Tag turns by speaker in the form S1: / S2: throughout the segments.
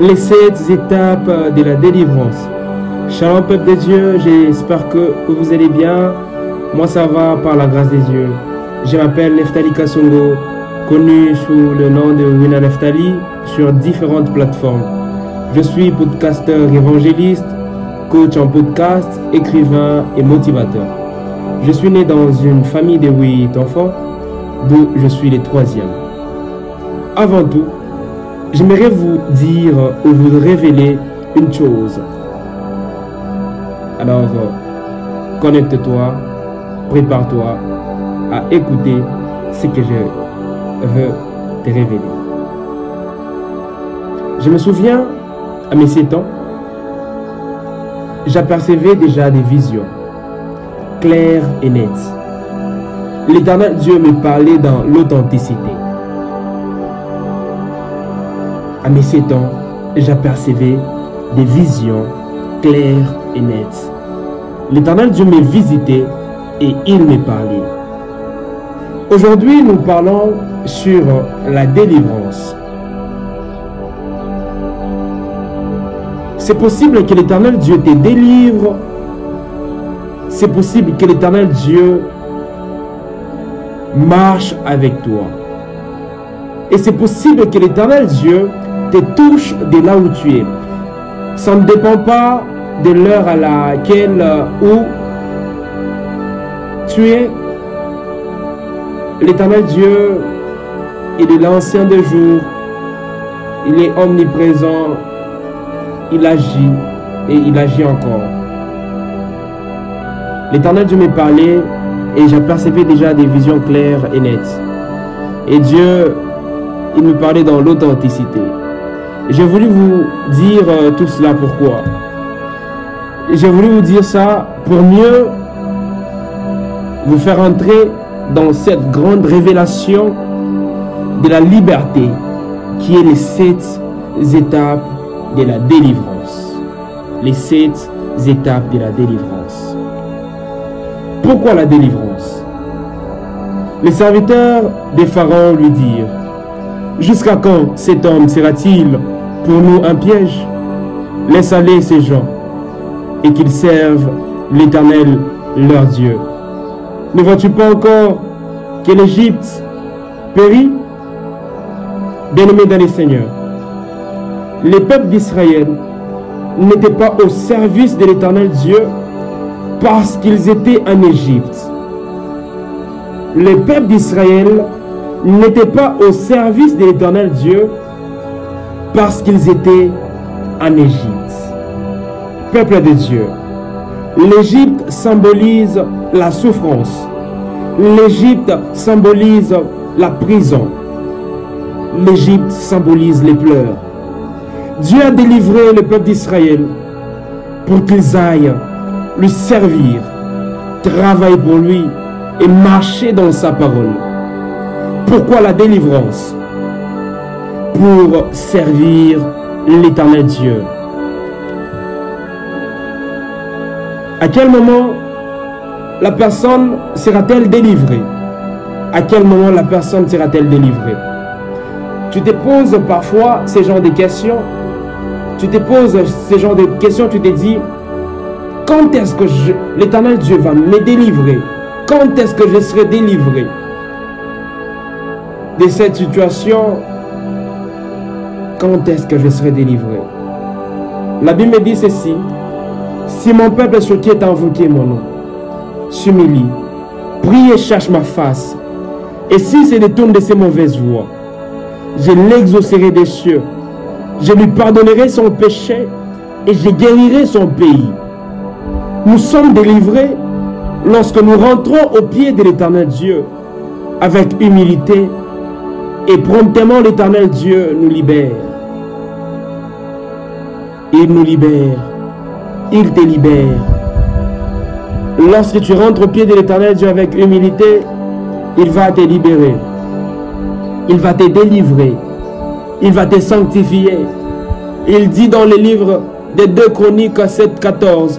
S1: Les sept étapes de la délivrance. Shalom peuple de Dieu, j'espère que vous allez bien. Moi ça va par la grâce des dieux. Je m'appelle Neftali Kasongo, connu sous le nom de Wina Neftali sur différentes plateformes. Je suis podcasteur évangéliste, coach en podcast, écrivain et motivateur. Je suis né dans une famille de huit enfants, d'où je suis le troisième. Avant tout, j'aimerais vous dire ou vous révéler une chose. Alors, connecte-toi, prépare-toi à écouter ce que je veux te révéler. Je me souviens, à mes 7 ans, j'apercevais déjà des visions claires et nettes. L'éternel Dieu me parlait dans l'authenticité à mes 7 ans, j'apercevais des visions claires et nettes. L'éternel Dieu me visitait et il me parlait. Aujourd'hui, nous parlons sur la délivrance. C'est possible que l'éternel Dieu te délivre. C'est possible que l'éternel Dieu marche avec toi. Et c'est possible que l'éternel Dieu te touche de là où tu es. Ça ne dépend pas de l'heure à laquelle euh, où tu es. L'éternel Dieu, est l'ancien des jours. Il est omniprésent. Il agit et il agit encore. L'éternel Dieu me parlait et j'apercevais déjà des visions claires et nettes. Et Dieu, il me parlait dans l'authenticité. J'ai voulu vous dire euh, tout cela pourquoi? J'ai voulu vous dire ça pour mieux vous faire entrer dans cette grande révélation de la liberté qui est les sept étapes de la délivrance. Les sept étapes de la délivrance. Pourquoi la délivrance? Les serviteurs des pharaons lui dirent, Jusqu'à quand cet homme sera-t-il nous un piège. Laisse aller ces gens et qu'ils servent l'Éternel leur Dieu. Ne vois-tu pas encore que l'Égypte périt? Bien-aimés dans les seigneurs, les peuples d'Israël n'étaient pas au service de l'Éternel Dieu parce qu'ils étaient en Égypte. Les peuples d'Israël n'étaient pas au service de l'Éternel Dieu parce qu'ils étaient en Égypte. Peuple de Dieu, l'Égypte symbolise la souffrance. L'Égypte symbolise la prison. L'Égypte symbolise les pleurs. Dieu a délivré le peuple d'Israël pour qu'ils aillent lui servir, travailler pour lui et marcher dans sa parole. Pourquoi la délivrance? Pour servir l'éternel Dieu. À quel moment la personne sera-t-elle délivrée? À quel moment la personne sera-t-elle délivrée? Tu te poses parfois ces genres de questions. Tu te poses ces genres de questions, tu te dis, quand est-ce que l'éternel Dieu va me délivrer? Quand est-ce que je serai délivré de cette situation quand est-ce que je serai délivré? La Bible me dit ceci. Si mon peuple sur qui est invoqué mon nom s'humilie, prie et cherche ma face, et s'il se détourne de ses mauvaises voies, je l'exaucerai des cieux, je lui pardonnerai son péché et je guérirai son pays. Nous sommes délivrés lorsque nous rentrons au pied de l'éternel Dieu avec humilité, et promptement l'Éternel Dieu nous libère. Il nous libère. Il te libère. Lorsque tu rentres au pied de l'Éternel Dieu avec humilité, il va te libérer. Il va te délivrer. Il va te sanctifier. Il dit dans le livre des deux Chroniques 7, 14,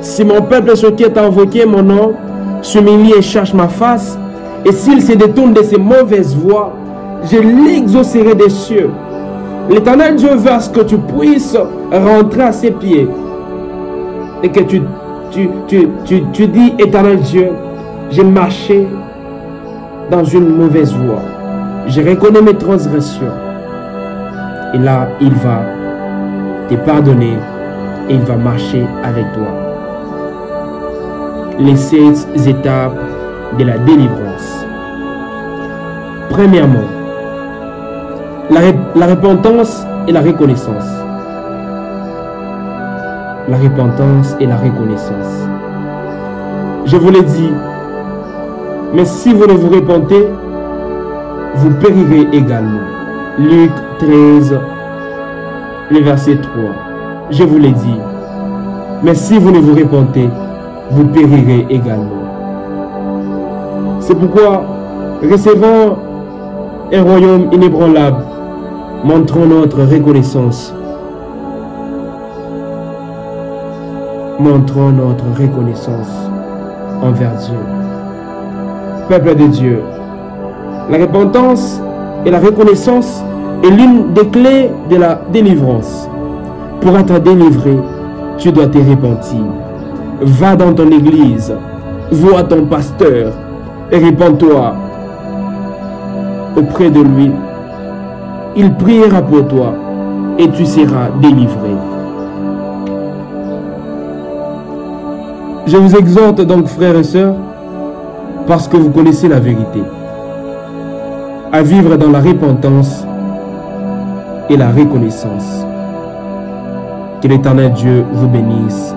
S1: Si mon peuple sur qui est invoqué mon nom s'humilie et cherche ma face, et s'il se détourne de ses mauvaises voies, je l'exaucerai des cieux. L'éternel Dieu veut que tu puisses rentrer à ses pieds et que tu dis, éternel Dieu, j'ai marché dans une mauvaise voie. Je reconnais mes transgressions. Et là, il va te pardonner et il va marcher avec toi. Les sept étapes de la délivrance. Premièrement, la, repentance et la reconnaissance. La repentance et la reconnaissance. Je vous l'ai dit, mais si vous ne vous repentez, vous périrez également. Luc 13, le verset 3. Je vous l'ai dit, mais si vous ne vous repentez, vous périrez également. C'est pourquoi, recevant un royaume inébranlable, montrons notre reconnaissance. Montrons notre reconnaissance envers Dieu. Peuple de Dieu, la repentance et la reconnaissance est l'une des clés de la délivrance. Pour être délivré, tu dois te repentir. Va dans ton église, vois ton pasteur et répands-toi auprès de lui. Il priera pour toi et tu seras délivré. Je vous exhorte donc, frères et sœurs, parce que vous connaissez la vérité, à vivre dans la repentance et la reconnaissance. Que l'éternel Dieu vous bénisse